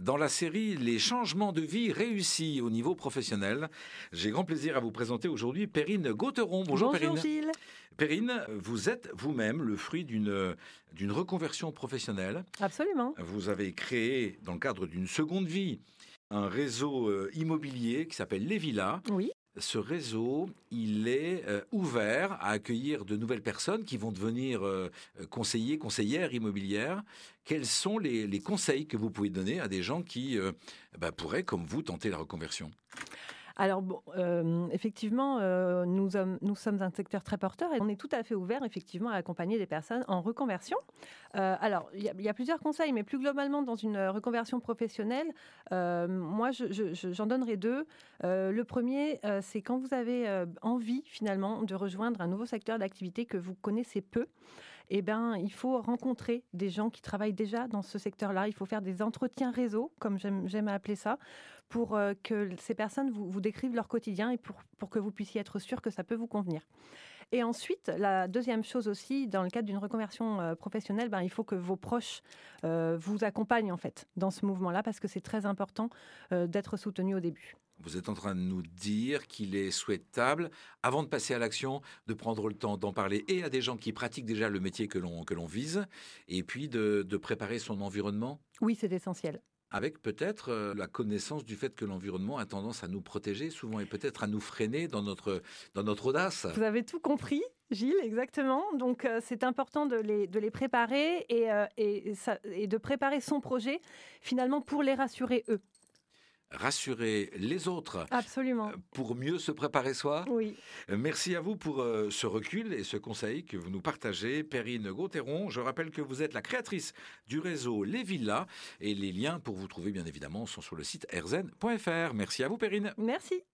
dans la série Les changements de vie réussis au niveau professionnel. J'ai grand plaisir à vous présenter aujourd'hui Perrine Gauteron. Bonjour, Bonjour Gilles. Perrine, vous êtes vous-même le fruit d'une d'une reconversion professionnelle. Absolument. Vous avez créé, dans le cadre d'une seconde vie, un réseau euh, immobilier qui s'appelle Les Villas. Oui ce réseau, il est euh, ouvert à accueillir de nouvelles personnes qui vont devenir euh, conseillers, conseillères immobilières. Quels sont les, conseils que vous pouvez donner à des gens qui euh, bah, pourraient, comme vous, tenter la reconversion? Alors, euh, effectivement, euh, nous, sommes, nous sommes un secteur très porteur et on est tout à fait ouvert, effectivement, à accompagner des personnes en reconversion. Euh, alors, il y, a plusieurs conseils, mais plus globalement, dans une reconversion professionnelle, moi, j'en donnerai deux. le premier, c'est quand vous avez envie, finalement, de rejoindre un nouveau secteur d'activité que vous connaissez peu, eh ben, il faut rencontrer des gens qui travaillent déjà dans ce secteur-là. Il faut faire des entretiens réseau, comme j'aime appeler ça, pour euh, que ces personnes vous, décrivent leur quotidien et pour, pour que vous puissiez être sûr que ça peut vous convenir. Et ensuite, la deuxième chose aussi, dans le cadre d'une reconversion euh, professionnelle, ben, il faut que vos proches euh, vous accompagnent en fait dans ce mouvement-là parce que c'est très important d'être soutenu au début. Vous êtes en train de nous dire qu'il est souhaitable, avant de passer à l'action, de prendre le temps d'en parler et à des gens qui pratiquent déjà le métier que l'on que l'on vise, et puis de, de préparer son environnement. Oui, c'est essentiel avec peut-être euh, la connaissance du fait que l'environnement a tendance à nous protéger souvent et peut-être à nous freiner dans notre, dans notre audace. Vous avez tout compris. Gilles, exactement. Donc euh, c'est important de les, de les préparer et, euh, et, et de préparer son projet finalement pour les rassurer eux rassurer les autres. Absolument. Euh, pour mieux se préparer soi. Oui. Euh, merci à vous pour euh, ce recul et ce conseil que vous nous partagez. Perrine Gauthieron, je rappelle que vous êtes la créatrice du réseau Les Villas et les liens pour vous trouver bien évidemment sont sur le site erzen.fr. Merci à vous Perrine. Merci.